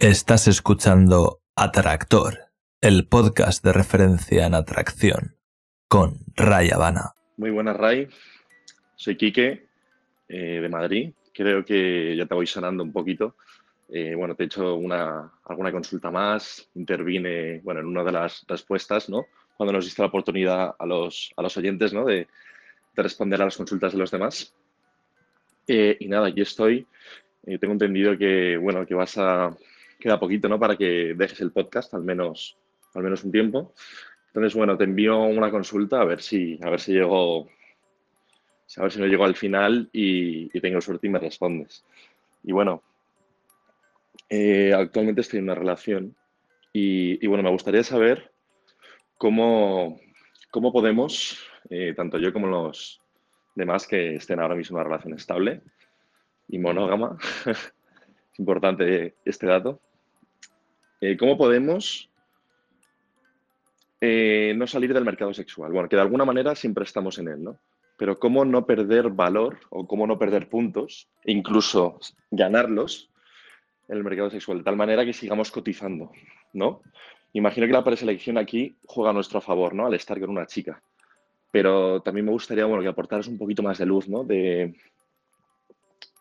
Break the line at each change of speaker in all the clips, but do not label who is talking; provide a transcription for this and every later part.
Estás escuchando Atractor, el podcast de referencia en atracción, con Ray Habana.
Muy buenas, Ray. Soy Quique, eh, de Madrid. Creo que ya te voy sonando un poquito. Eh, bueno, te he hecho una, alguna consulta más, intervine bueno, en una de las respuestas, ¿no? Cuando nos diste la oportunidad a los, a los oyentes, ¿no? De, de responder a las consultas de los demás. Eh, y nada, aquí estoy. tengo entendido que, bueno, que vas a queda poquito, ¿no? Para que dejes el podcast, al menos, al menos un tiempo. Entonces, bueno, te envío una consulta a ver si, a ver si llego, a ver si no llego al final y, tengo suerte y me respondes. Y bueno, eh, actualmente estoy en una relación y, bueno, me gustaría saber cómo, cómo podemos, eh, tanto yo como los demás que estén ahora mismo en una relación estable y monógama, es importante este dato, eh, ¿Cómo podemos eh, no salir del mercado sexual? Bueno, que de alguna manera siempre estamos en él, ¿no? Pero cómo no perder valor o cómo no perder puntos, incluso ganarlos en el mercado sexual, de tal manera que sigamos cotizando, ¿no? Imagino que la preselección aquí juega a nuestro favor, ¿no? Al estar con una chica. Pero también me gustaría, bueno, que aportaras un poquito más de luz, ¿no? De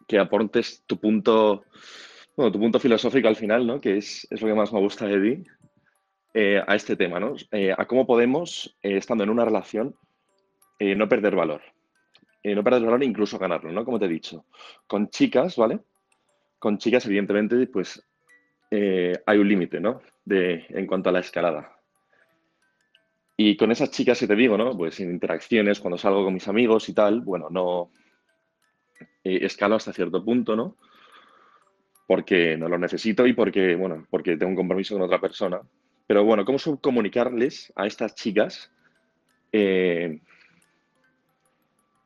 que aportes tu punto bueno, tu punto filosófico al final, ¿no? Que es, lo que más me gusta de ti, eh, a este tema, ¿no? Eh, a cómo podemos, eh, estando en una relación, no perder valor. no perder valor e incluso ganarlo, ¿no? Como te he dicho. Con chicas, ¿vale? Con chicas, evidentemente, pues hay un límite, ¿no? De, en cuanto a la escalada. Y con esas chicas que te digo, ¿no? Pues en interacciones, cuando salgo con mis amigos y tal, bueno, no escalo hasta cierto punto, ¿no? Porque no lo necesito y porque, bueno, porque tengo un compromiso con otra persona. Pero bueno, ¿cómo comunicarles a estas chicas? Eh,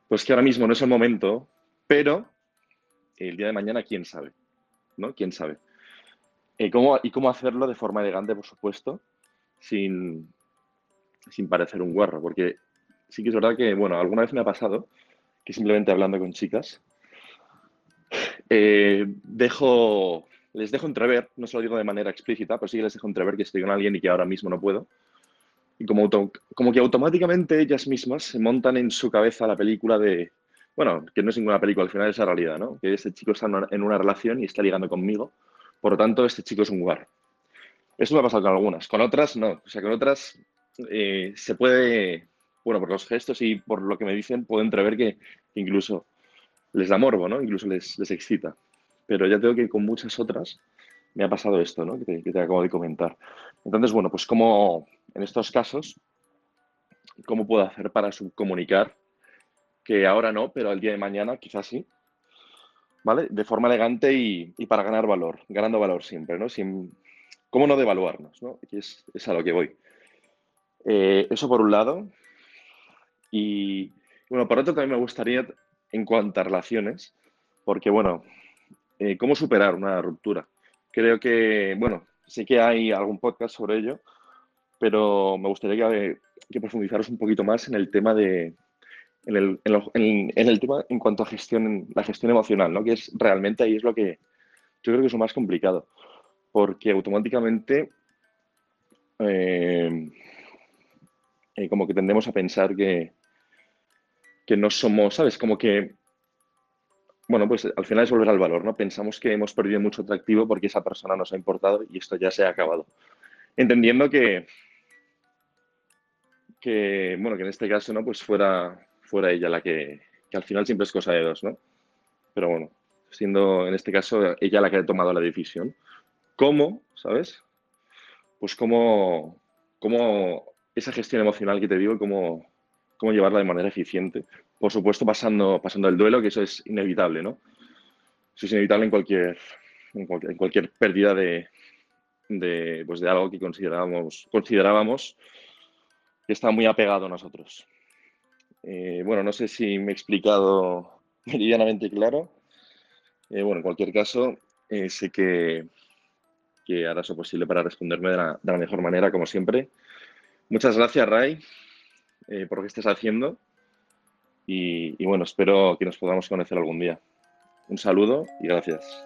pues que ahora mismo no es el momento, pero el día de mañana, quién sabe, ¿no? ¿Quién sabe? Eh, ¿cómo, y cómo hacerlo de forma elegante, por supuesto, sin, sin parecer un guarro, porque sí que es verdad que, bueno, alguna vez me ha pasado que simplemente hablando con chicas, eh, dejo, les dejo entrever, no se lo digo de manera explícita, pero sí les dejo entrever que estoy con alguien y que ahora mismo no puedo. Y como, como que automáticamente ellas mismas se montan en su cabeza la película de, bueno, que no es ninguna película, al final es la realidad, ¿no? Que este chico está en una relación y está ligando conmigo, por lo tanto, este chico es un lugar. Eso me ha pasado con algunas, con otras no. O sea, con otras eh, se puede, bueno, por los gestos y por lo que me dicen, puedo entrever que incluso les da morbo, ¿no? Incluso les, les excita. Pero ya tengo que con muchas otras me ha pasado esto, ¿no? Que te, acabo de comentar. Entonces, bueno, pues como en estos casos, ¿cómo puedo hacer para comunicar que ahora no, pero el día de mañana quizás sí? ¿Vale? De forma elegante y, para ganar valor, ganando valor siempre, ¿no? Sin, ¿Cómo no devaluarnos, ¿no? es, es a lo que voy. Eh, eso por un lado. Y bueno, por otro también me gustaría en cuanto a relaciones, porque bueno, eh, ¿cómo superar una ruptura? Creo que, bueno, sí que hay algún podcast sobre ello, pero me gustaría que, profundizaros un poquito más en el tema de, en el, en, el, tema en cuanto a gestión, la gestión emocional, ¿no? Que es realmente ahí es lo que yo creo que es lo más complicado, porque automáticamente eh, eh, como que tendemos a pensar que, que no somos, ¿sabes? Como que, bueno, pues al final es volver al valor, ¿no? Pensamos que hemos perdido mucho atractivo porque esa persona nos ha importado y esto ya se ha acabado. Entendiendo que, que bueno, que en este caso, ¿no? Pues fuera, fuera ella la que, que al final siempre es cosa de dos, ¿no? Pero bueno, siendo en este caso ella la que ha tomado la decisión. ¿Cómo, sabes? Pues cómo, cómo esa gestión emocional que te digo, cómo, cómo llevarla de manera eficiente. Por supuesto, pasando, pasando el duelo, que eso es inevitable, ¿no? Eso es inevitable en cualquier, en cualquier, pérdida de, de, pues de algo que considerábamos, considerábamos que está muy apegado a nosotros. Eh, bueno, no sé si me he explicado meridianamente claro. Eh, bueno, en cualquier caso, eh, sé que, que harás lo posible para responderme de la, de la mejor manera, como siempre. Muchas gracias, Ray. Eh, por lo que estés haciendo. Y, bueno, espero que nos podamos conocer algún día. Un saludo y gracias.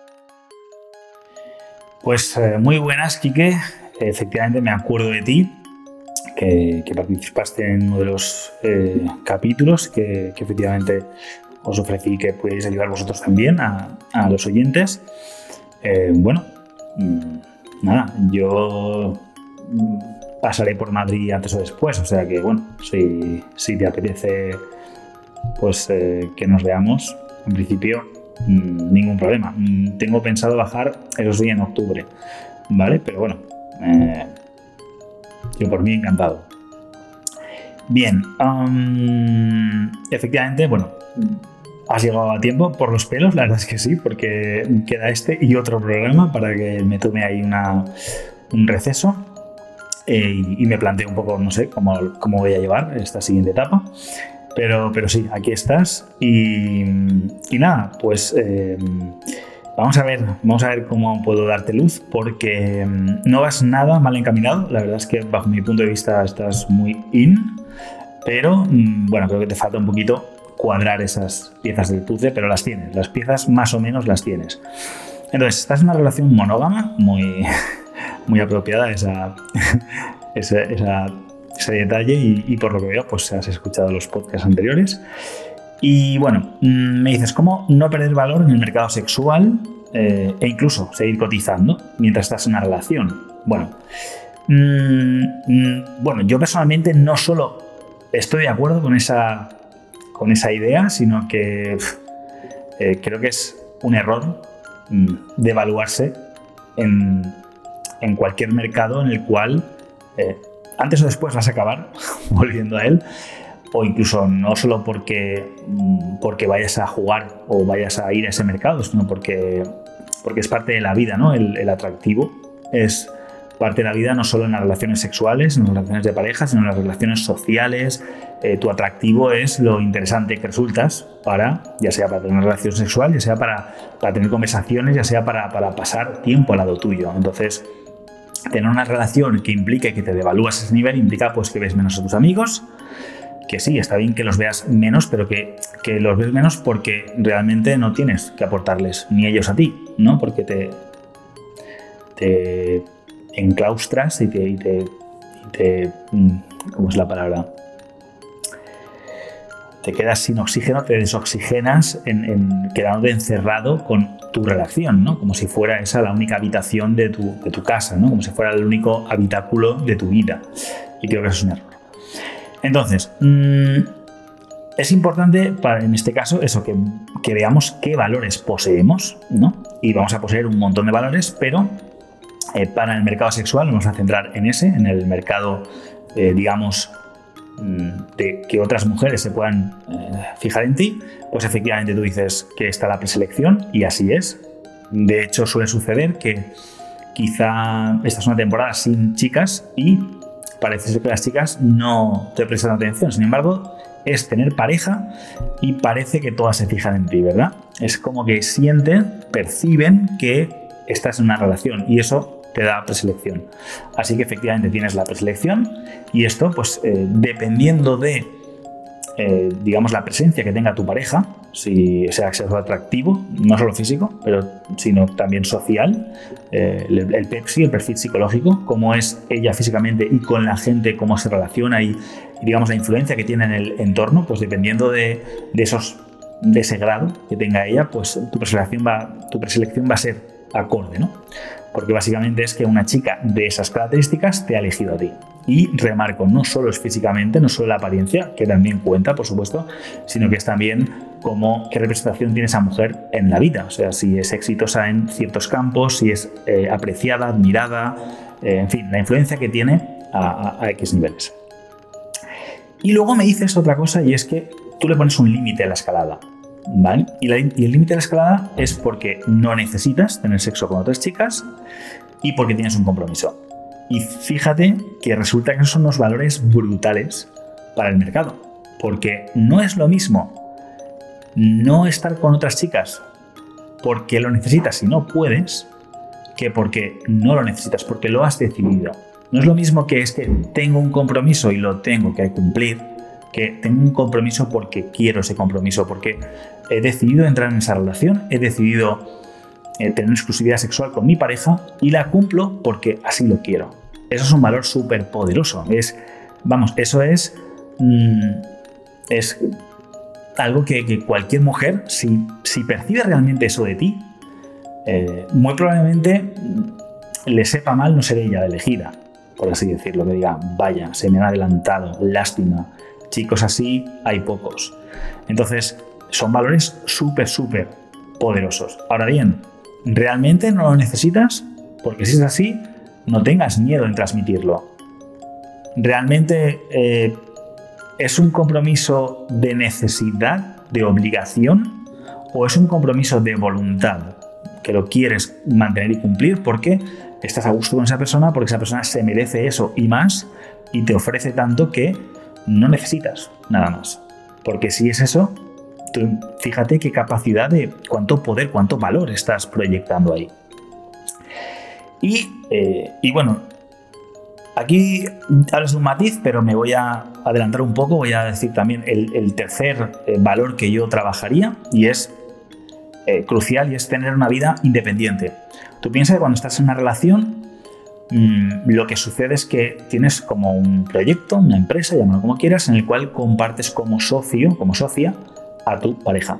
Pues eh, muy buenas, Quique. Efectivamente me acuerdo de ti, que, participaste en uno de los eh, capítulos que, efectivamente os ofrecí que pudierais ayudar vosotros también a, los oyentes. Eh, bueno, mm, nada, yo mm, pasaré por Madrid antes o después, o sea que bueno, si, te apetece pues que nos veamos, en principio Mm, ningún problema. Mm, tengo pensado bajar, eso sí, en octubre, ¿vale? Pero bueno, eh, yo por mí encantado. Bien, efectivamente, bueno, has llegado a tiempo por los pelos, la verdad es que sí, porque queda este y otro programa para que me tome ahí una, un receso eh, y, me plantee un poco, no sé, cómo, cómo voy a llevar esta siguiente etapa. Pero, pero sí, aquí estás. Y, nada, pues eh, vamos a ver, vamos a ver cómo puedo darte luz, porque mm, no vas nada mal encaminado. La verdad es que bajo mi punto de vista estás muy in. Pero mm, bueno, creo que te falta un poquito cuadrar esas piezas del puzzle, pero las tienes. Las piezas más o menos las tienes. Entonces, estás en una relación monógama, muy, muy apropiada esa, ese detalle y, por lo que veo, pues has escuchado los podcasts anteriores. Y bueno, mm, me dices, ¿cómo no perder valor en el mercado sexual eh, e incluso seguir cotizando mientras estás en una relación? Bueno, mm, mm, bueno, yo personalmente no solo estoy de acuerdo con esa, con esa idea, sino que eh, creo que es un error de evaluarse en, en, cualquier mercado en el cual eh, antes o después vas a acabar volviendo a él, o incluso no solo porque, mm, porque vayas a jugar o vayas a ir a ese mercado, sino porque, porque es parte de la vida, ¿no? El, atractivo es parte de la vida no solo en las relaciones sexuales, en las relaciones de pareja, sino en las relaciones sociales. Eh, tu atractivo es lo interesante que resultas para, ya sea para tener una relación sexual, ya sea para, para tener conversaciones, ya sea para, para pasar tiempo al lado tuyo. Entonces, tener una relación que implique que te devalúas ese nivel implica pues que ves menos a tus amigos, que sí, está bien que los veas menos, pero que, los ves menos porque realmente no tienes que aportarles, ni ellos a ti, ¿no? Porque te, te enclaustras y te, y te, y te mm, ¿cómo es la palabra? Te quedas sin oxígeno, te desoxigenas en, quedándote encerrado con tu relación, ¿no? Como si fuera esa la única habitación de tu, de tu casa, ¿no? Como si fuera el único habitáculo de tu vida. Y creo que eso es un error. Entonces, mm, es importante para, en este caso eso, que, que, veamos qué valores poseemos, ¿no? Y vamos a poseer un montón de valores, pero eh, para el mercado sexual vamos a centrar en ese, en el mercado, eh, digamos, de que otras mujeres se puedan eh, fijar en ti, pues efectivamente tú dices que está la preselección y así es. De hecho, suele suceder que quizá esta es una temporada sin chicas y parece ser que las chicas no te prestan atención. Sin embargo, es tener pareja y parece que todas se fijan en ti, ¿verdad? Es como que sienten, perciben que estás en una relación y eso te da preselección. Así que efectivamente tienes la preselección y esto, pues eh, dependiendo de, eh, digamos, la presencia que tenga tu pareja, si ese acceso atractivo, no solo físico, pero sino también social, eh, el, el, PEPSI, el perfil psicológico, cómo es ella físicamente y con la gente, cómo se relaciona y, digamos, la influencia que tiene en el entorno, pues dependiendo de, de esos de ese grado que tenga ella, pues tu preselección va, tu preselección va a ser acorde, ¿no? Porque básicamente es que una chica de esas características te ha elegido a ti. Y remarco, no solo es físicamente, no solo la apariencia, que también cuenta, por supuesto, sino que es también cómo, qué representación tiene esa mujer en la vida. O sea, si es exitosa en ciertos campos, si es eh, apreciada, admirada, eh, en fin, la influencia que tiene a X niveles. Y luego me dices otra cosa y es que tú le pones un límite a la escalada. Y, el límite de la escalada es porque no necesitas tener sexo con otras chicas y porque tienes un compromiso. Y fíjate que resulta que son unos valores brutales para el mercado. Porque no es lo mismo no estar con otras chicas porque lo necesitas y no puedes, que porque no lo necesitas, porque lo has decidido. No es lo mismo que es que tengo un compromiso y lo tengo que cumplir, que tengo un compromiso porque quiero ese compromiso, porque he decidido entrar en esa relación, he decidido eh, tener exclusividad sexual con mi pareja y la cumplo porque así lo quiero. Eso es un valor súper poderoso. Es, vamos, eso es, mm, es algo que, cualquier mujer, si, si, percibe realmente eso de ti, eh, muy probablemente le sepa mal no ser ella la elegida, por así decirlo, que diga, vaya, se me ha adelantado, lástima, chicos así hay pocos. Entonces, son valores súper, súper poderosos. Ahora bien, ¿realmente no lo necesitas? Porque si es así, no tengas miedo en transmitirlo. ¿Realmente eh, es un compromiso de necesidad, de obligación, o es un compromiso de voluntad? Que lo quieres mantener y cumplir porque estás a gusto con esa persona, porque esa persona se merece eso y más, y te ofrece tanto que no necesitas nada más. Porque si es eso, fíjate qué capacidad de cuánto poder, cuánto valor estás proyectando ahí. Y, eh, bueno, aquí hablas de un matiz, pero me voy a adelantar un poco, voy a decir también el, tercer eh, valor que yo trabajaría y es eh, crucial y es tener una vida independiente. Tú piensas que cuando estás en una relación, mm, lo que sucede es que tienes como un proyecto, una empresa, llámalo como quieras, en el cual compartes como socio, como socia, a tu pareja.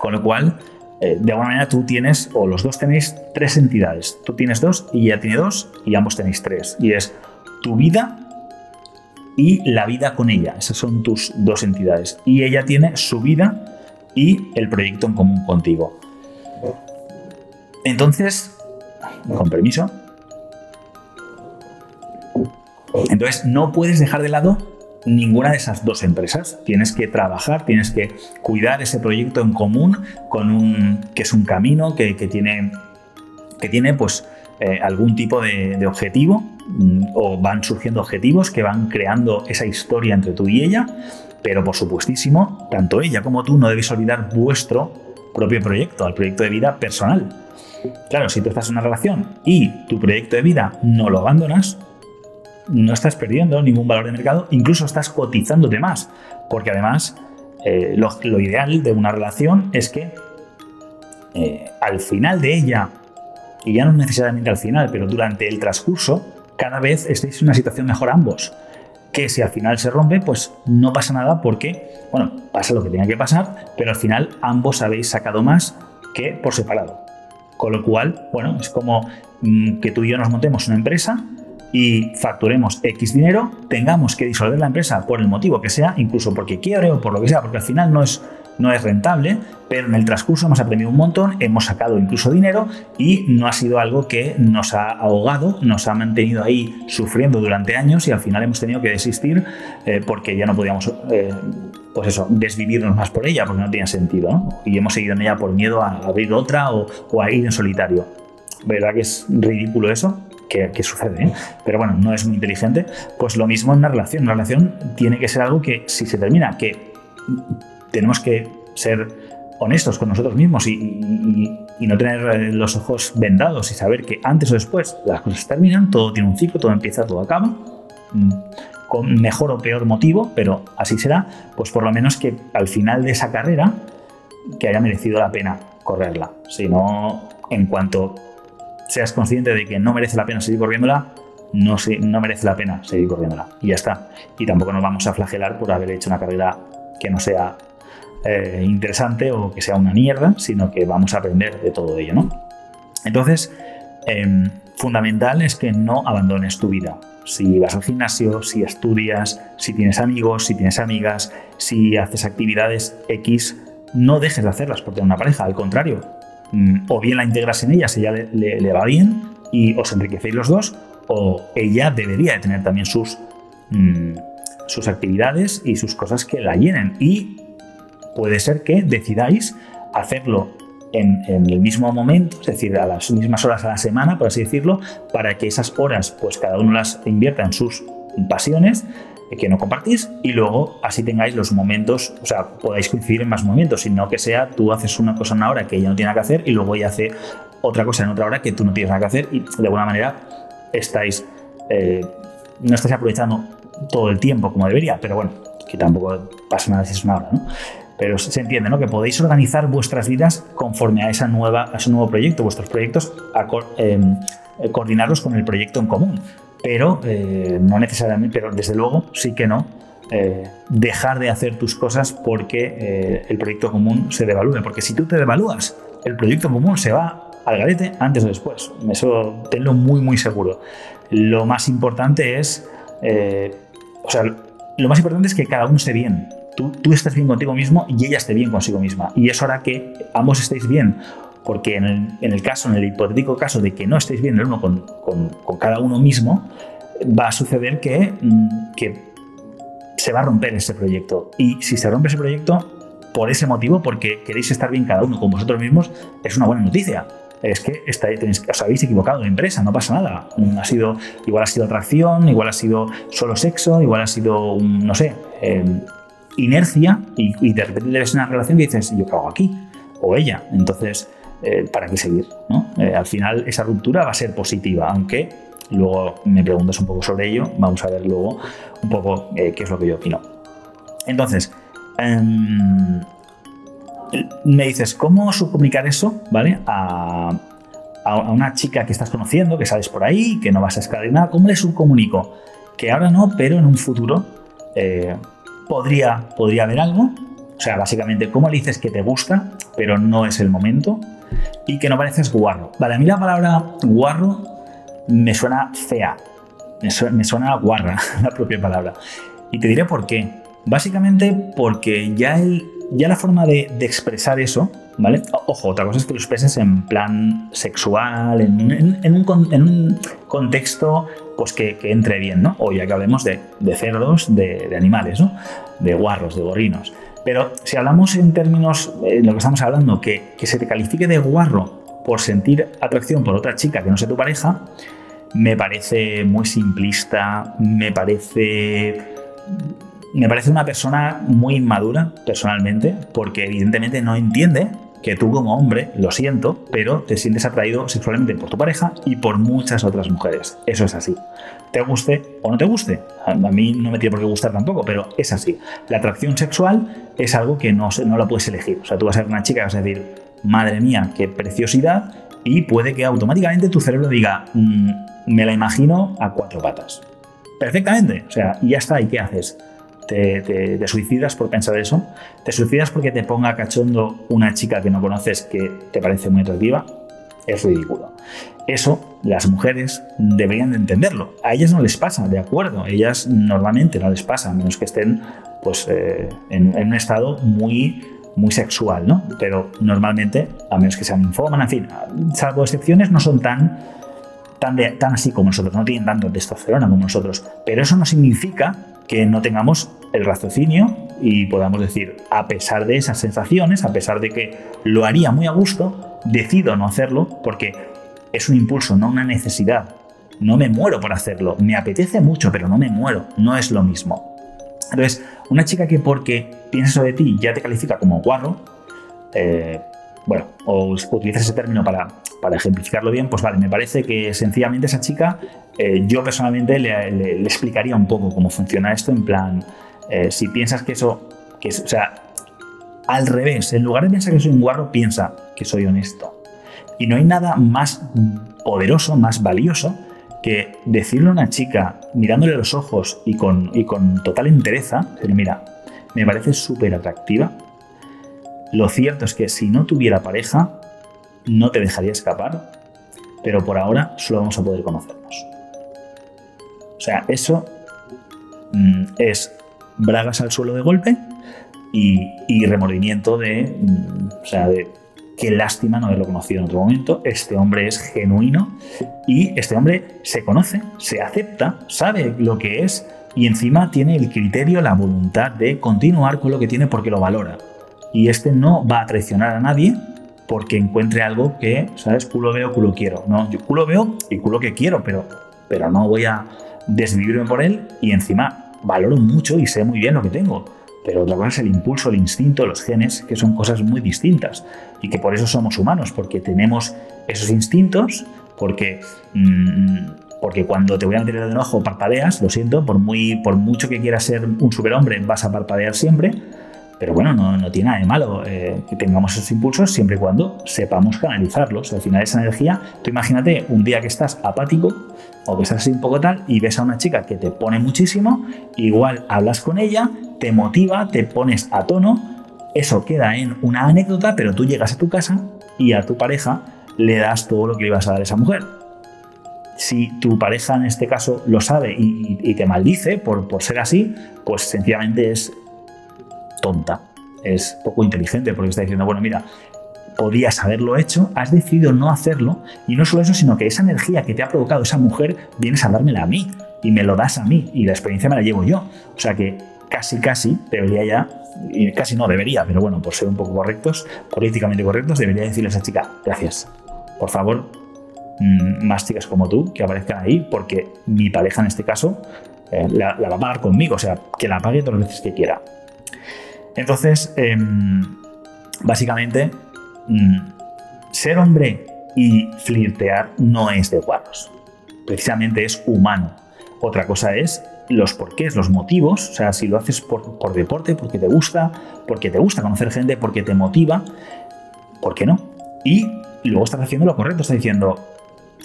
Con lo cual, eh, de alguna manera tú tienes, o los dos tenéis tres entidades. Tú tienes dos y ella tiene dos y ambos tenéis tres. Y es tu vida y la vida con ella. Esas son tus dos entidades. Y ella tiene su vida y el proyecto en común contigo. Entonces, con permiso. Entonces, no puedes dejar de lado ninguna de esas dos empresas. Tienes que trabajar, tienes que cuidar ese proyecto en común con un que es un camino que, tiene que tiene pues eh, algún tipo de, objetivo mm, o van surgiendo objetivos que van creando esa historia entre tú y ella. Pero por supuestísimo, tanto ella como tú no debéis olvidar vuestro propio proyecto, al proyecto de vida personal. Claro, si tú estás en una relación y tu proyecto de vida no lo abandonas, no estás perdiendo ningún valor de mercado, incluso estás cotizándote más, porque además eh, lo, ideal de una relación es que eh, al final de ella, y ya no necesariamente al final, pero durante el transcurso, cada vez estéis en una situación mejor ambos. Que si al final se rompe, pues no pasa nada porque, bueno, pasa lo que tenga que pasar, pero al final ambos habéis sacado más que por separado. Con lo cual, bueno, es como mm, que tú y yo nos montemos una empresa y facturemos X dinero, tengamos que disolver la empresa por el motivo que sea, incluso porque quiebre o por lo que sea, porque al final no es, no es rentable, pero en el transcurso hemos aprendido un montón, hemos sacado incluso dinero y no ha sido algo que nos ha ahogado, nos ha mantenido ahí sufriendo durante años y al final hemos tenido que desistir eh, porque ya no podíamos... Eh, pues eso, desvivirnos más por ella, porque no tenía sentido, Y hemos seguido en ella por miedo a abrir otra o, o a ir en solitario. ¿Verdad que es ridículo eso? Que, sucede, ¿eh? pero bueno, no es muy inteligente, pues lo mismo en una relación. Una relación tiene que ser algo que si se termina, que tenemos que ser honestos con nosotros mismos y, no tener los ojos vendados y saber que antes o después las cosas terminan, todo tiene un ciclo, todo empieza, todo acaba, mm, con mejor o peor motivo, pero así será, pues por lo menos que al final de esa carrera que haya merecido la pena correrla. Si no, en cuanto seas consciente de que no merece la pena seguir corriéndola, no, no merece la pena seguir corriéndola. Y ya está. Y tampoco nos vamos a flagelar por haber hecho una carrera que no sea eh, interesante o que sea una mierda, sino que vamos a aprender de todo ello, ¿no? Entonces, em, fundamental es que no abandones tu vida. Si vas al gimnasio, si estudias, si tienes amigos, si tienes amigas, si haces actividades X, no dejes de hacerlas por tener una pareja. Al contrario, o bien la integras en ella si ella le, va bien y os enriquecéis los dos, o ella debería de tener también sus, mm, sus actividades y sus cosas que la llenen. Y puede ser que decidáis hacerlo en, el mismo momento, es decir, a las mismas horas a la semana, por así decirlo, para que esas horas, pues cada uno las invierta en sus pasiones que no compartís y luego así tengáis los momentos, o sea, podáis coincidir en más momentos, sino que sea tú haces una cosa en una hora que ella no tiene nada que hacer y luego ella hace otra cosa en otra hora que tú no tienes nada que hacer y de alguna manera estáis, eh, no estáis aprovechando todo el tiempo como debería, pero bueno, que tampoco pasa nada si es una hora, ¿no? pero se entiende, ¿no? Que podéis organizar vuestras vidas conforme a, esa nueva, a ese nuevo proyecto, vuestros proyectos, a, em, coordinarlos con el proyecto en común. Pero eh, no necesariamente, pero desde luego sí que no eh, dejar de hacer tus cosas porque eh, el proyecto común se devalúe. Porque si tú te devalúas, el proyecto común se va al garete antes o después. Eso tenlo muy, muy seguro. Lo más importante es, o sea, lo más importante es que cada uno esté bien. Tú, tú estés bien contigo mismo y ella esté bien consigo misma. Y eso hará que ambos estéis bien porque en el, caso, en el hipotético caso de que no estéis bien el uno con, cada uno mismo, va a suceder que, mm, que, se va a romper ese proyecto. Y si se rompe ese proyecto, por ese motivo, porque queréis estar bien cada uno con vosotros mismos, es una buena noticia. Es que estáis, os habéis equivocado de empresa, no pasa nada. Mm, ha sido, igual ha sido atracción, igual ha sido solo sexo, igual ha sido, no sé, em, inercia, y, de repente ves una relación y dices, ¿yo qué hago aquí? O ella. Entonces, eh, para qué seguir. Eh, al final esa ruptura va a ser positiva, aunque luego me preguntas un poco sobre ello, vamos a ver luego un poco eh, qué es lo que yo opino. Entonces, em, me dices, ¿cómo subcomunicar eso ¿vale? A, una chica que estás conociendo, que sales por ahí, que no vas a escalar nada? ¿Cómo le subcomunico? Que ahora no, pero en un futuro podría, podría haber algo. O sea, básicamente, ¿cómo le dices que te gusta, pero no es el momento? y que no pareces guarro. Vale, a mí la palabra guarro me suena fea, me suena, guarra la propia palabra. Y te diré por qué. Básicamente porque ya, el, ya la forma de, expresar eso, ¿vale? Ojo, otra cosa es que lo expreses en plan sexual, en, un, contexto pues que, entre bien, ¿no? O ya que hablemos de, cerdos, de, de, animales, ¿no? De guarros, de gorrinos. Pero si hablamos en términos, de eh, lo que estamos hablando, que, se te califique de guarro por sentir atracción por otra chica que no sea tu pareja, me parece muy simplista, me parece. Me parece una persona muy inmadura, personalmente, porque evidentemente no entiende que tú como hombre, lo siento, pero te sientes atraído sexualmente por tu pareja y por muchas otras mujeres. Eso es así. Te guste o no te guste. A mí no me tiene por qué gustar tampoco, pero es así. La atracción sexual es algo que no, no la puedes elegir. O sea, tú vas a ser una chica y vas a decir, madre mía, qué preciosidad, y puede que automáticamente tu cerebro diga, mm, me la imagino a cuatro patas. Perfectamente. O sea, y ya está. ¿Y qué haces? Te, suicidas por pensar eso, te suicidas porque te ponga cachondo una chica que no conoces que te parece muy atractiva, es ridículo. Eso las mujeres deberían de entenderlo. A ellas no les pasa, de acuerdo, ellas normalmente no les pasa, a menos que estén pues, eh, en, un estado muy muy sexual, ¿no? Pero normalmente, a menos que sean infómanas, en fin, salvo excepciones, no son tan, tan, tan así como nosotros, no tienen tanto testosterona como nosotros. Pero eso no significa que no tengamos el raciocinio y podamos decir, a pesar de esas sensaciones, a pesar de que lo haría muy a gusto, decido no hacerlo porque es un impulso, no una necesidad. No me muero por hacerlo, me apetece mucho, pero no me muero, no es lo mismo. Entonces, una chica que porque piensa sobre ti ya te califica como guarro, eh, bueno, o utilizas ese término para, para, ejemplificarlo bien, pues vale, me parece que sencillamente esa chica, eh, yo personalmente le, explicaría un poco cómo funciona esto, en plan, eh, si piensas que eso, que o sea, al revés, en lugar de pensar que soy un guarro, piensa que soy honesto. Y no hay nada más poderoso, más valioso, que decirle a una chica, mirándole a los ojos y con, y con total entereza, decirle, mira, me parece súper atractiva, lo cierto es que si no tuviera pareja, no te dejaría escapar, pero por ahora solo vamos a poder conocernos. O sea, eso mm, es bragas al suelo de golpe y, remordimiento de, mm, o sea, de qué lástima no haberlo conocido en otro momento. Este hombre es genuino y este hombre se conoce, se acepta, sabe lo que es y encima tiene el criterio, la voluntad de continuar con lo que tiene porque lo valora y este no va a traicionar a nadie porque encuentre algo que, ¿sabes? Culo veo, culo quiero. No, yo culo veo y culo que quiero, pero, pero no voy a desvivirme por él y encima valoro mucho y sé muy bien lo que tengo. Pero otra cosa el impulso, el instinto, los genes, que son cosas muy distintas y que por eso somos humanos, porque tenemos esos instintos, porque, mm, porque cuando te voy a meter el ojo parpadeas, lo siento, por, muy, por mucho que quieras ser un superhombre vas a parpadear siempre Pero bueno, no, tiene nada de malo eh, que tengamos esos impulsos siempre y cuando sepamos canalizarlos. Al final esa energía, tú imagínate un día que estás apático o que estás así un poco tal y ves a una chica que te pone muchísimo, igual hablas con ella, te motiva, te pones a tono, eso queda en una anécdota, pero tú llegas a tu casa y a tu pareja le das todo lo que le ibas a dar a esa mujer. Si tu pareja en este caso lo sabe y, te maldice por, por ser así, pues sencillamente es tonta, es poco inteligente porque está diciendo, bueno, mira, podías haberlo hecho, has decidido no hacerlo y no solo eso, sino que esa energía que te ha provocado esa mujer vienes a dármela a mí y me lo das a mí y la experiencia me la llevo yo. O sea que casi, casi debería ya, y casi no debería, pero bueno, por ser un poco correctos, políticamente correctos, debería decirle a esa chica, gracias, por favor, mm, más chicas como tú que aparezcan ahí porque mi pareja en este caso eh, la, la va a pagar conmigo, o sea, que la pague todas las veces que quiera. Entonces, em, básicamente, mm, ser hombre y flirtear no es de guarros. Precisamente es humano. Otra cosa es los porqués, los motivos. O sea, si lo haces por, por deporte, porque te gusta, porque te gusta conocer gente, porque te motiva, ¿por qué no? Y luego estás haciendo lo correcto, estás diciendo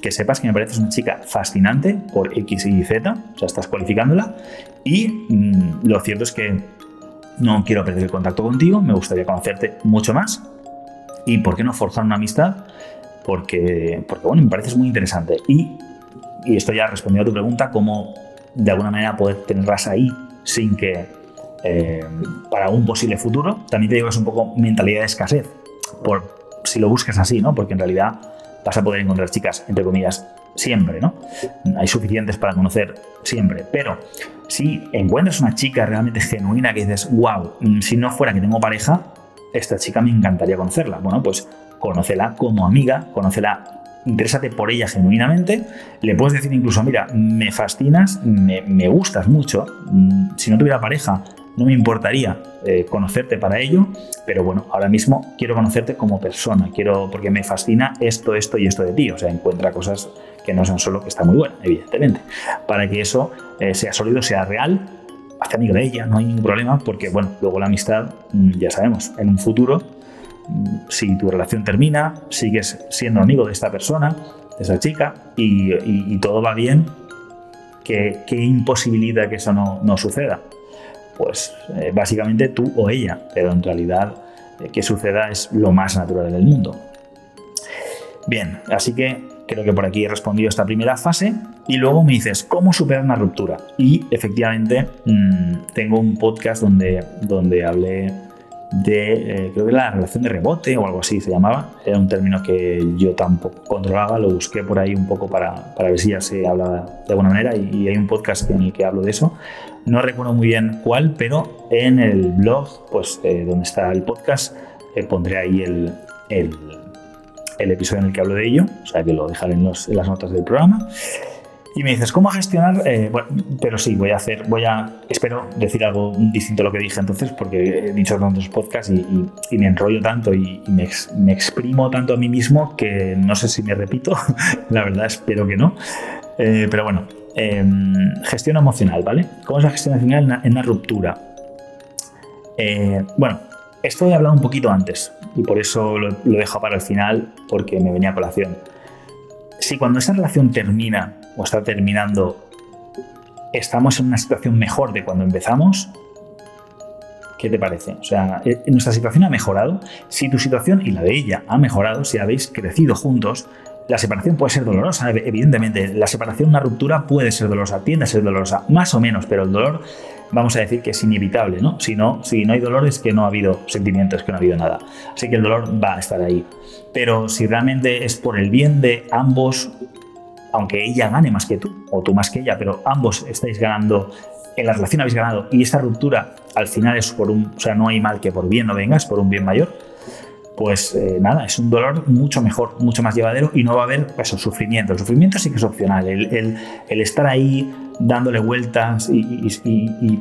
que sepas que me pareces una chica fascinante por X y Z, o sea, estás cualificándola. Y mm, lo cierto es que no quiero perder el contacto contigo, me gustaría conocerte mucho más. ¿Y por qué no forzar una amistad? Porque, porque bueno, me pareces muy interesante. Y, y esto ya respondió a tu pregunta, cómo de alguna manera poder tenerlas ahí sin que eh, para un posible futuro. También te digo que es un poco mentalidad de escasez, por si lo buscas así, ¿no? Porque en realidad vas a poder encontrar chicas, entre comillas, siempre, ¿no? Hay suficientes para conocer siempre. Pero si encuentras una chica realmente genuina que dices, wow, mm, si no fuera que tengo pareja, esta chica me encantaría conocerla. Bueno, pues conócela como amiga, conócela, interésate por ella genuinamente. Le puedes decir incluso, mira, me fascinas, me, me gustas mucho. Mm, si no tuviera pareja, no me importaría eh, conocerte para ello, pero bueno, ahora mismo quiero conocerte como persona, quiero porque me fascina esto, esto y esto de ti, o sea, encuentra cosas que no son solo que está muy buena, evidentemente, para que eso eh, sea sólido, sea real, hazte amigo de ella, no hay ningún problema, porque bueno, luego la amistad, mm, ya sabemos, en un futuro, mm, si tu relación termina, sigues siendo amigo de esta persona, de esa chica, y, todo va bien, ¿qué, imposibilidad que eso no, no suceda? Pues eh, básicamente tú o ella, pero en realidad eh, que suceda es lo más natural del mundo. Bien, así que creo que por aquí he respondido esta primera fase y luego me dices, ¿cómo superar una ruptura? Y efectivamente mm, tengo un podcast donde, donde hablé de, eh, creo que la relación de rebote o algo así se llamaba. Era un término que yo tampoco controlaba, lo busqué por ahí un poco para, para ver si ya se habla de alguna manera y, hay un podcast en el que hablo de eso. No recuerdo muy bien cuál, pero en el blog, pues eh, donde está el podcast, eh, pondré ahí el, el, episodio en el que hablo de ello, o sea que lo dejaré en, las notas del programa. Y me dices, ¿cómo gestionar? Eh, bueno, pero sí, voy a hacer, voy a, espero decir algo distinto a lo que dije entonces, porque he dicho tantos podcasts y, me enrollo tanto y, me, me, exprimo tanto a mí mismo que no sé si me repito, la verdad espero que no. Pero bueno, em, gestión emocional, ¿vale? ¿Cómo es la gestión emocional en una, ruptura? Eh, bueno, esto he hablado un poquito antes y por eso lo, lo dejo para el final porque me venía a colación. Si cuando esa relación termina o está terminando, estamos en una situación mejor de cuando empezamos, ¿qué te parece? O sea, eh, nuestra situación ha mejorado. Si tu situación y la de ella ha mejorado, si habéis crecido juntos, la separación puede ser dolorosa, evidentemente. La separación, una ruptura puede ser dolorosa, tiende a ser dolorosa, más o menos, pero el dolor, vamos a decir que es inevitable, ¿no? Si no, si no hay dolor es que no ha habido sentimientos, que no ha habido nada. Así que el dolor va a estar ahí. Pero si realmente es por el bien de ambos, aunque ella gane más que tú, o tú más que ella, pero ambos estáis ganando, en la relación habéis ganado, y esta ruptura al final es por un, o sea, no hay mal que por bien no vengas, por un bien mayor, pues eh, nada, es un dolor mucho mejor, mucho más llevadero y no va a haber pues, sufrimiento. El sufrimiento sí que es opcional, el, estar ahí dándole vueltas y, y,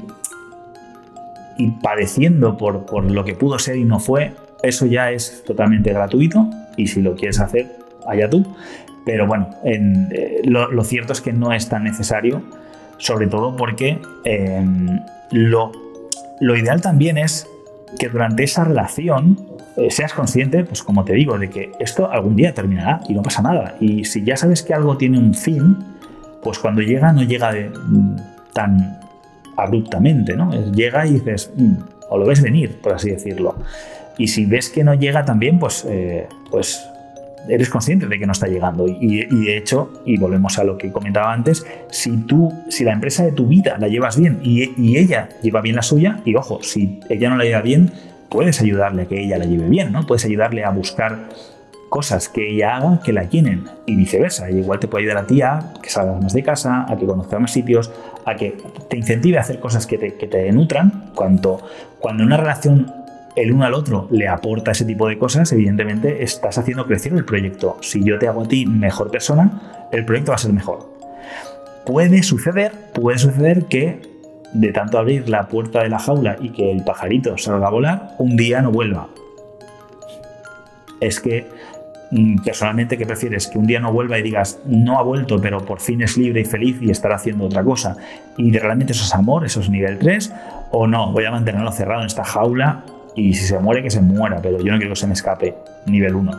padeciendo por, por lo que pudo ser y no fue, eso ya es totalmente gratuito y si lo quieres hacer, allá tú. Pero bueno, eh, lo, cierto es que no es tan necesario, sobre todo porque em, lo, ideal también es que durante esa relación eh, seas consciente, pues como te digo, de que esto algún día terminará y no pasa nada. Y si ya sabes que algo tiene un fin, pues cuando llega no llega de, mm, tan abruptamente, ¿no? Llega y dices, mm", o lo ves venir, por así decirlo. Y si ves que no llega también, pues, eh, pues eres consciente de que no está llegando. Y, de hecho, y volvemos a lo que comentaba antes, si tú, si la empresa de tu vida la llevas bien y, ella lleva bien la suya, y ojo, si ella no la lleva bien, puedes ayudarle a que ella la lleve bien, ¿no? Puedes ayudarle a buscar cosas que ella haga que la llenen y viceversa. Y igual te puede ayudar a ti a que salgas más de casa, a que conozcas más sitios, a que te incentive a hacer cosas que te, que te nutran. Cuanto, cuando una relación el uno al otro le aporta ese tipo de cosas, evidentemente estás haciendo crecer el proyecto. Si yo te hago a ti mejor persona, el proyecto va a ser mejor. Puede suceder, puede suceder que de tanto abrir la puerta de la jaula y que el pajarito salga a volar, un día no vuelva. Es que mm, personalmente, ¿qué prefieres? Que un día no vuelva y digas, no ha vuelto, pero por fin es libre y feliz y estará haciendo otra cosa. Y realmente eso es amor, eso es nivel 3, o no, voy a mantenerlo cerrado en esta jaula y si se muere, que se muera, pero yo no quiero que se me escape. Nivel 1.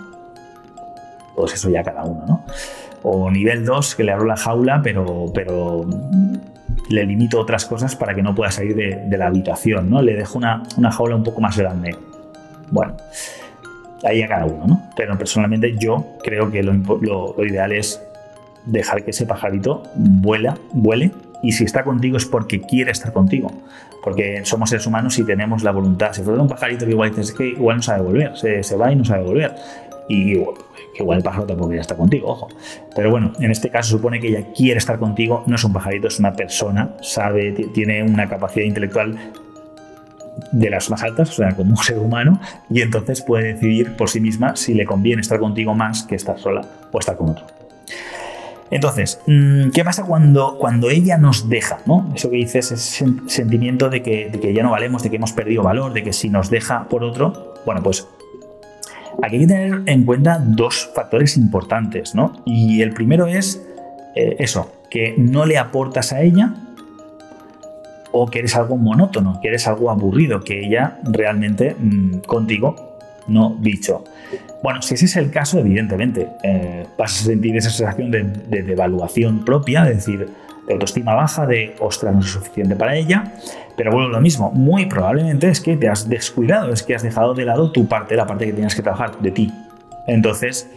Pues eso ya cada uno, ¿no? O nivel 2, que le abro la jaula, pero, pero le limito otras cosas para que no pueda salir de, la habitación, ¿no? Le dejo una, jaula un poco más grande. Bueno, ahí a cada uno, ¿no? Pero personalmente yo creo que lo, ideal es dejar que ese pajarito vuela, vuele y si está contigo es porque quiere estar contigo. Porque somos seres humanos y tenemos la voluntad. Si fuera un pajarito que igual dices que igual no sabe volver, se, se va y no sabe volver. Y que igual el pájaro tampoco quiere estar contigo, ojo. Pero bueno, en este caso supone que ella quiere estar contigo, no es un pajarito, es una persona, sabe, tiene una capacidad intelectual de las más altas, o sea, como un ser humano, y entonces puede decidir por sí misma si le conviene estar contigo más que estar sola o estar con otro. Entonces, mm, ¿qué pasa cuando, cuando ella nos deja? ¿no? Eso que dices, ese sentimiento de que ya no valemos, de que hemos perdido valor, de que si nos deja por otro, bueno, pues aquí hay que tener en cuenta dos factores importantes, ¿no? Y el primero es eh, eso, que no le aportas a ella o que eres algo monótono, que eres algo aburrido, que ella realmente mm, contigo no bicho. Bueno, si ese es el caso, evidentemente, eh, vas a sentir esa sensación de, devaluación propia, es decir, de autoestima baja, de ostras, no es suficiente para ella. Pero bueno, lo mismo, muy probablemente es que te has descuidado, es que has dejado de lado tu parte, la parte que tienes que trabajar, de ti. Entonces,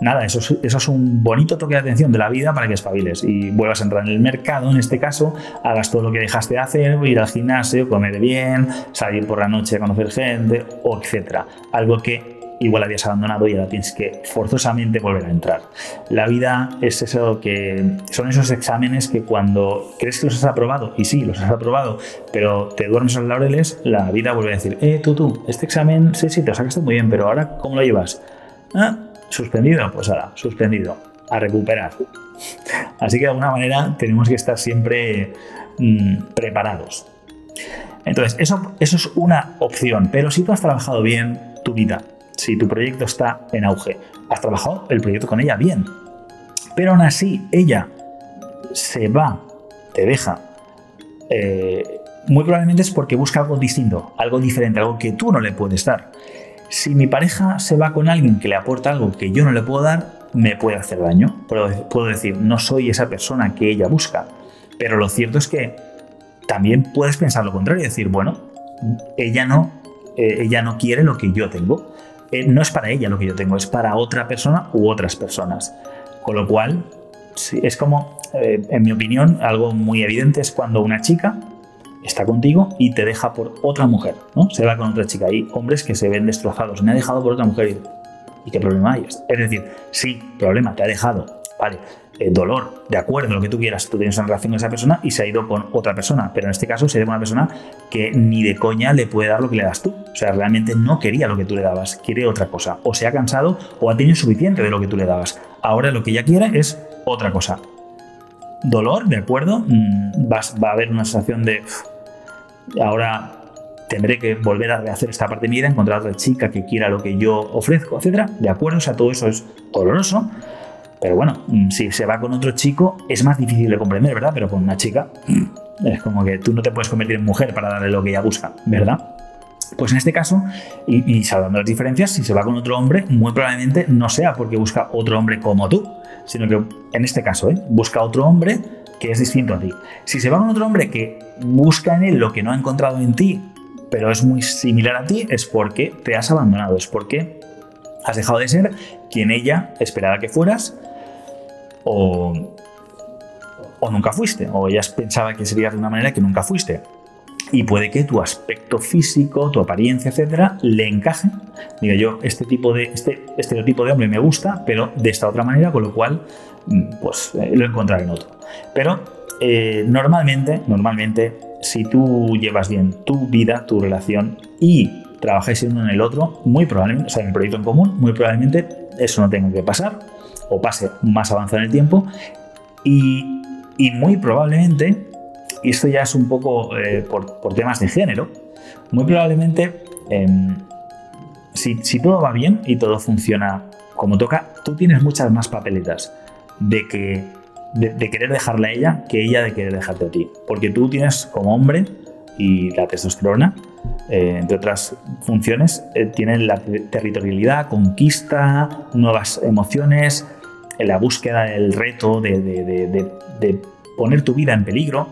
nada, eso es, eso es un bonito toque de atención de la vida para que espabiles y vuelvas a entrar en el mercado, en este caso, hagas todo lo que dejaste de hacer, ir al gimnasio, comer bien, salir por la noche a conocer gente, etc. Algo que igual habías abandonado y ahora tienes que forzosamente volver a entrar. La vida es eso que son esos exámenes que cuando crees que los has aprobado, y sí, los has aprobado, pero te duermes a los laureles, la vida vuelve a decir, eh, tú, tú, este examen, sí, sí, te lo sacaste muy bien, pero ahora, ¿cómo lo llevas? Ah, suspendido, pues ahora, suspendido, a recuperar. Así que de alguna manera tenemos que estar siempre mm, preparados. Entonces, eso, eso es una opción, pero si tú has trabajado bien tu vida, si tu proyecto está en auge, has trabajado el proyecto con ella bien, pero aún así ella se va, te deja, eh, muy probablemente es porque busca algo distinto, algo diferente, algo que tú no le puedes dar. Si mi pareja se va con alguien que le aporta algo que yo no le puedo dar, me puede hacer daño. Puedo, puedo decir, no soy esa persona que ella busca. Pero lo cierto es que también puedes pensar lo contrario y decir, bueno, ella no, eh, ella no quiere lo que yo tengo. Eh, no es para ella lo que yo tengo, es para otra persona u otras personas. Con lo cual, es como, eh, en mi opinión, algo muy evidente es cuando una chica está contigo y te deja por otra mujer, ¿no? Se va con otra chica. Hay hombres que se ven destrozados. Me ha dejado por otra mujer. ¿Y qué problema hay? Es decir, sí, problema, te ha dejado. Vale, eh, dolor, de acuerdo, lo que tú quieras, tú tienes una relación con esa persona y se ha ido con otra persona, pero en este caso se ha ido con una persona que ni de coña le puede dar lo que le das tú. O sea, realmente no quería lo que tú le dabas, quiere otra cosa. O se ha cansado o ha tenido suficiente de lo que tú le dabas. Ahora lo que ella quiere es otra cosa. Dolor, de acuerdo, mm, va, va a haber una sensación de ahora tendré que volver a rehacer esta parte de mi vida, encontrar otra chica que quiera lo que yo ofrezco, etcétera. De acuerdo, o sea, todo eso es doloroso, pero bueno, mm, si se va con otro chico es más difícil de comprender, ¿verdad? Pero con una chica mm, es como que tú no te puedes convertir en mujer para darle lo que ella busca, ¿verdad? Pues en este caso, y, y salvando las diferencias, si se va con otro hombre, muy probablemente no sea porque busca otro hombre como tú, sino que en este caso, ¿eh? busca otro hombre que es distinto a ti. Si se va con otro hombre que busca en él lo que no ha encontrado en ti, pero es muy similar a ti, es porque te has abandonado, es porque has dejado de ser quien ella esperaba que fueras o, o nunca fuiste, o ella pensaba que serías de una manera que nunca fuiste. Y puede que tu aspecto físico, tu apariencia, etcétera, le encaje. Diga yo, este tipo de este estereotipo de hombre me gusta, pero de esta otra manera, con lo cual, mm, pues eh, lo encontraré en otro. Pero eh, normalmente, normalmente, si tú llevas bien tu vida, tu relación y trabajáis en uno en el otro, muy probablemente, o sea, en el proyecto en común, muy probablemente eso no tenga que pasar o pase más avanzado en el tiempo y, y muy probablemente, y esto ya es un poco eh, por, por, temas de género, muy probablemente eh, si, si todo va bien y todo funciona como toca, tú tienes muchas más papeletas de que de, querer dejarla a ella que ella de querer dejarte a ti. Porque tú tienes como hombre y la testosterona, eh, entre otras funciones, eh, tienen la territorialidad, conquista, nuevas emociones, la búsqueda del reto de, de, poner tu vida en peligro,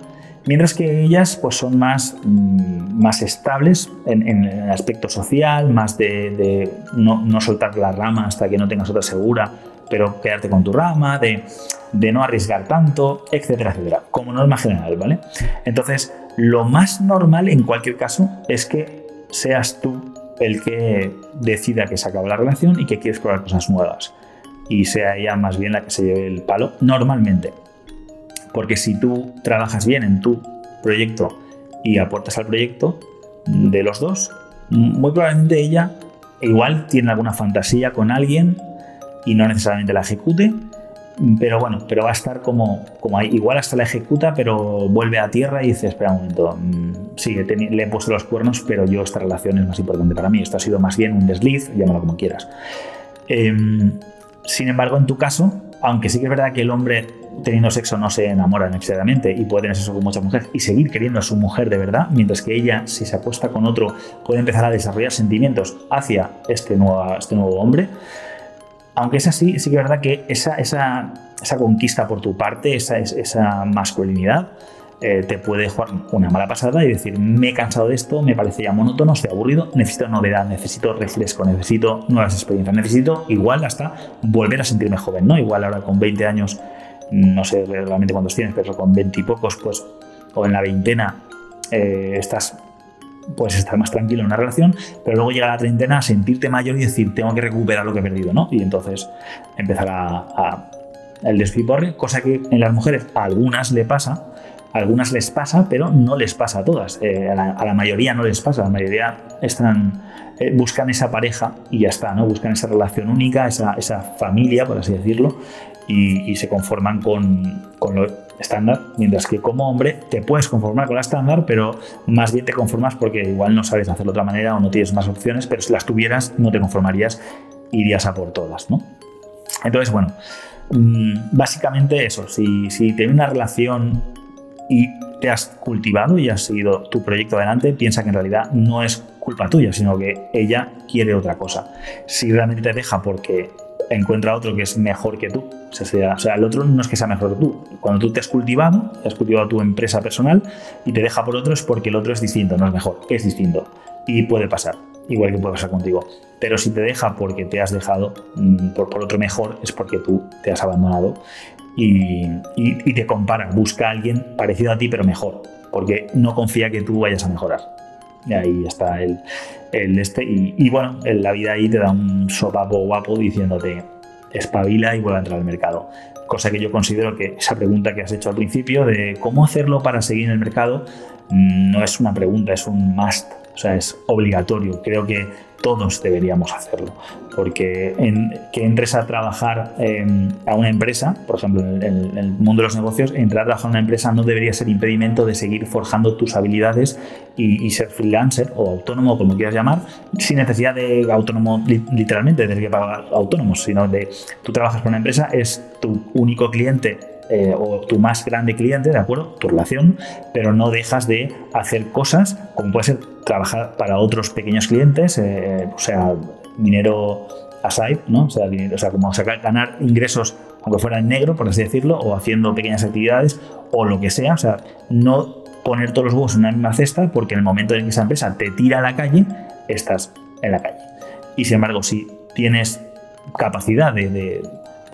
mientras que ellas pues, son más, mm, más estables en, en, el aspecto social, más de, no, no soltar la rama hasta que no tengas otra segura, pero quedarte con tu rama, de, de no arriesgar tanto, etcétera, etcétera, como norma general, ¿vale? Entonces, lo más normal en cualquier caso es que seas tú el que decida que se acaba la relación y que quieres probar cosas nuevas. Y sea ella más bien la que se lleve el palo normalmente. Porque si tú trabajas bien en tu proyecto y aportas al proyecto de los dos, muy probablemente ella igual tiene alguna fantasía con alguien y no necesariamente la ejecute, pero bueno, pero va a estar como, ahí. Igual hasta la ejecuta, pero vuelve a tierra y dice, espera un momento, mm, sí, le he puesto los cuernos, pero yo esta relación es más importante para mí. Esto ha sido más bien un desliz, llámalo como quieras. Em, sin embargo, en tu caso, aunque sí que es verdad que el hombre teniendo sexo no se enamora necesariamente y puede tener sexo con muchas mujeres y seguir queriendo a su mujer de verdad, mientras que ella, si se apuesta con otro, puede empezar a desarrollar sentimientos hacia este nuevo, este nuevo hombre, aunque es así, sí que es verdad que esa, esa, esa conquista por tu parte, esa, esa masculinidad, eh, te puede jugar una mala pasada y decir, me he cansado de esto, me parece ya monótono, estoy aburrido, necesito novedad, necesito refresco, necesito nuevas experiencias, necesito igual hasta volver a sentirme joven, ¿no? Igual ahora con 20 años, no sé realmente cuántos tienes, pero con 20 y pocos, pues, o en la veintena, eh, estás puedes estar más tranquilo en una relación, pero luego llega la treintena a sentirte mayor y decir, tengo que recuperar lo que he perdido, ¿no? Y entonces empezar a, el despiporre, cosa que en las mujeres a algunas le pasa, a algunas les pasa, pero no les pasa a todas. Eh, a, la, mayoría no les pasa, la mayoría están, eh, buscan esa pareja y ya está, ¿no? Buscan esa relación única, esa, esa familia, por así decirlo, y, y se conforman con, con lo estándar, mientras que como hombre te puedes conformar con la estándar, pero más bien te conformas porque igual no sabes hacerlo de otra manera o no tienes más opciones, pero si las tuvieras no te conformarías, irías a por todas, ¿no? Entonces, bueno, mm, básicamente eso, si, si tienes una relación y te has cultivado y has seguido tu proyecto adelante, piensa que en realidad no es culpa tuya, sino que ella quiere otra cosa. Si realmente te deja porque encuentra otro que es mejor que tú. O sea, sea, el otro no es que sea mejor que tú. Cuando tú te has cultivado, has cultivado tu empresa personal y te deja por otro es porque el otro es distinto, no es mejor, es distinto. Y puede pasar, igual que puede pasar contigo. Pero si te deja porque te has dejado mm, por, por otro mejor, es porque tú te has abandonado y, y, y te compara, busca a alguien parecido a ti pero mejor, porque no confía que tú vayas a mejorar. Y ahí está el, este. Y, bueno, en la vida ahí te da un sopapo guapo diciéndote espabila y vuelve a entrar al mercado. Cosa que yo considero que esa pregunta que has hecho al principio de cómo hacerlo para seguir en el mercado mm, no es una pregunta, es un must. O sea, es obligatorio. Creo que todos deberíamos hacerlo. Porque que entres a trabajar a una empresa, por ejemplo, en, el mundo de los negocios, entrar a trabajar en una empresa no debería ser impedimento de seguir forjando tus habilidades y, ser freelancer o autónomo, como quieras llamar, sin necesidad de autónomo literalmente, de tener que pagar autónomos, sino de tú trabajas con una empresa, es tu único cliente eh, o tu más grande cliente, ¿de acuerdo? Tu relación, pero no dejas de hacer cosas como puede ser trabajar para otros pequeños clientes, eh, o sea, dinero aside, ¿no? O sea, como sacar, ganar ingresos aunque fuera en negro, por así decirlo, o haciendo pequeñas actividades o lo que sea, o sea, no poner todos los huevos en una misma cesta porque en el momento en que esa empresa te tira a la calle, estás en la calle. Y sin embargo, si tienes capacidad de,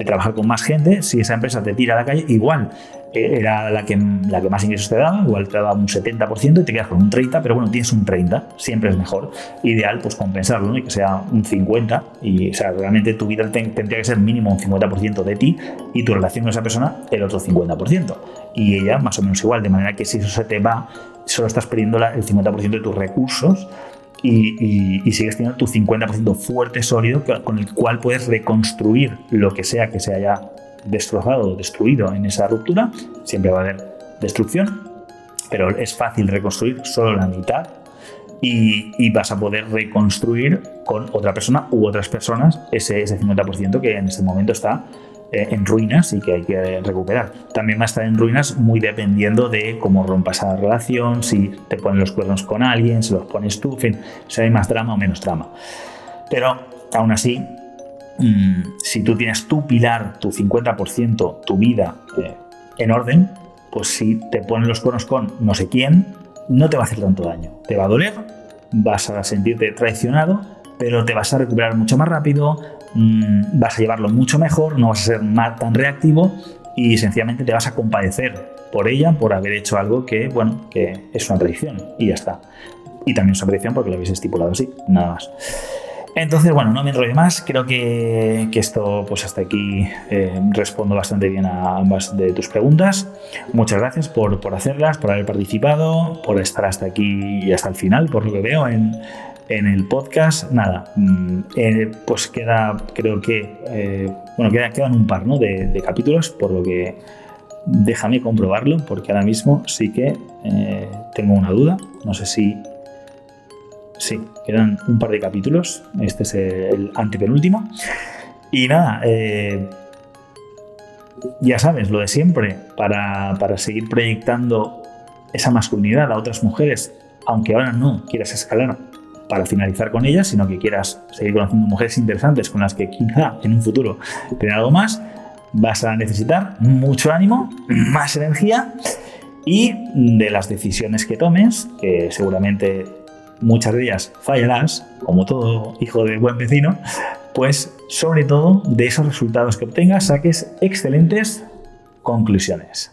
trabajar con más gente, si esa empresa te tira a la calle, igual eh, era la que, la que más ingresos te daba, igual te daba un 70% y te quedas con un 30%, pero bueno, tienes un 30%, siempre es mejor. Ideal, pues compensarlo, y que sea un 50%, y o sea, realmente tu vida tendría que ser mínimo un 50% de ti y tu relación con esa persona el otro 50%. Y ella más o menos igual, de manera que si eso se te va, solo estás perdiendo el 50% de tus recursos y, sigues teniendo tu 50% fuerte, sólido, con el cual puedes reconstruir lo que sea que se haya destrozado o destruido en esa ruptura. Siempre va a haber destrucción, pero es fácil reconstruir solo la mitad y, vas a poder reconstruir con otra persona u otras personas ese, ese 50% que en este momento está en ruinas y que hay que recuperar. También va a estar en ruinas muy dependiendo de cómo rompas esa relación, si te ponen los cuernos con alguien, si los pones tú, en fin, si hay más drama o menos drama. Pero aún así, mm, si tú tienes tu pilar, tu 50%, tu vida eh, en orden, pues si te ponen los cuernos con no sé quién, no te va a hacer tanto daño. Te va a doler, vas a sentirte traicionado, pero te vas a recuperar mucho más rápido, Mm, vas a llevarlo mucho mejor, no vas a ser tan reactivo y sencillamente te vas a compadecer por ella por haber hecho algo que, bueno, que es una traición y ya está. Y también es una traición porque lo habéis estipulado así, nada más. Entonces, bueno, no me enrollo más. Creo que, esto, pues hasta aquí eh, respondo bastante bien a ambas de tus preguntas. Muchas gracias por, por, hacerlas, por haber participado, por estar hasta aquí y hasta el final, por lo que veo en, en el podcast, nada, mm, eh, pues queda, creo que, eh, bueno, queda, quedan un par ¿no? de, capítulos, por lo que déjame comprobarlo, porque ahora mismo sí que eh, tengo una duda, no sé si... Sí, quedan un par de capítulos, este es el antepenúltimo. Y nada, ya sabes, lo de siempre, para, para seguir proyectando esa masculinidad a otras mujeres, aunque ahora no quieras escalar para finalizar con ellas, sino que quieras seguir conociendo mujeres interesantes con las que quizá en un futuro tener algo más, vas a necesitar mucho ánimo, más energía y de las decisiones que tomes, que seguramente muchas de ellas fallarás, como todo hijo de buen vecino, pues sobre todo de esos resultados que obtengas saques excelentes conclusiones.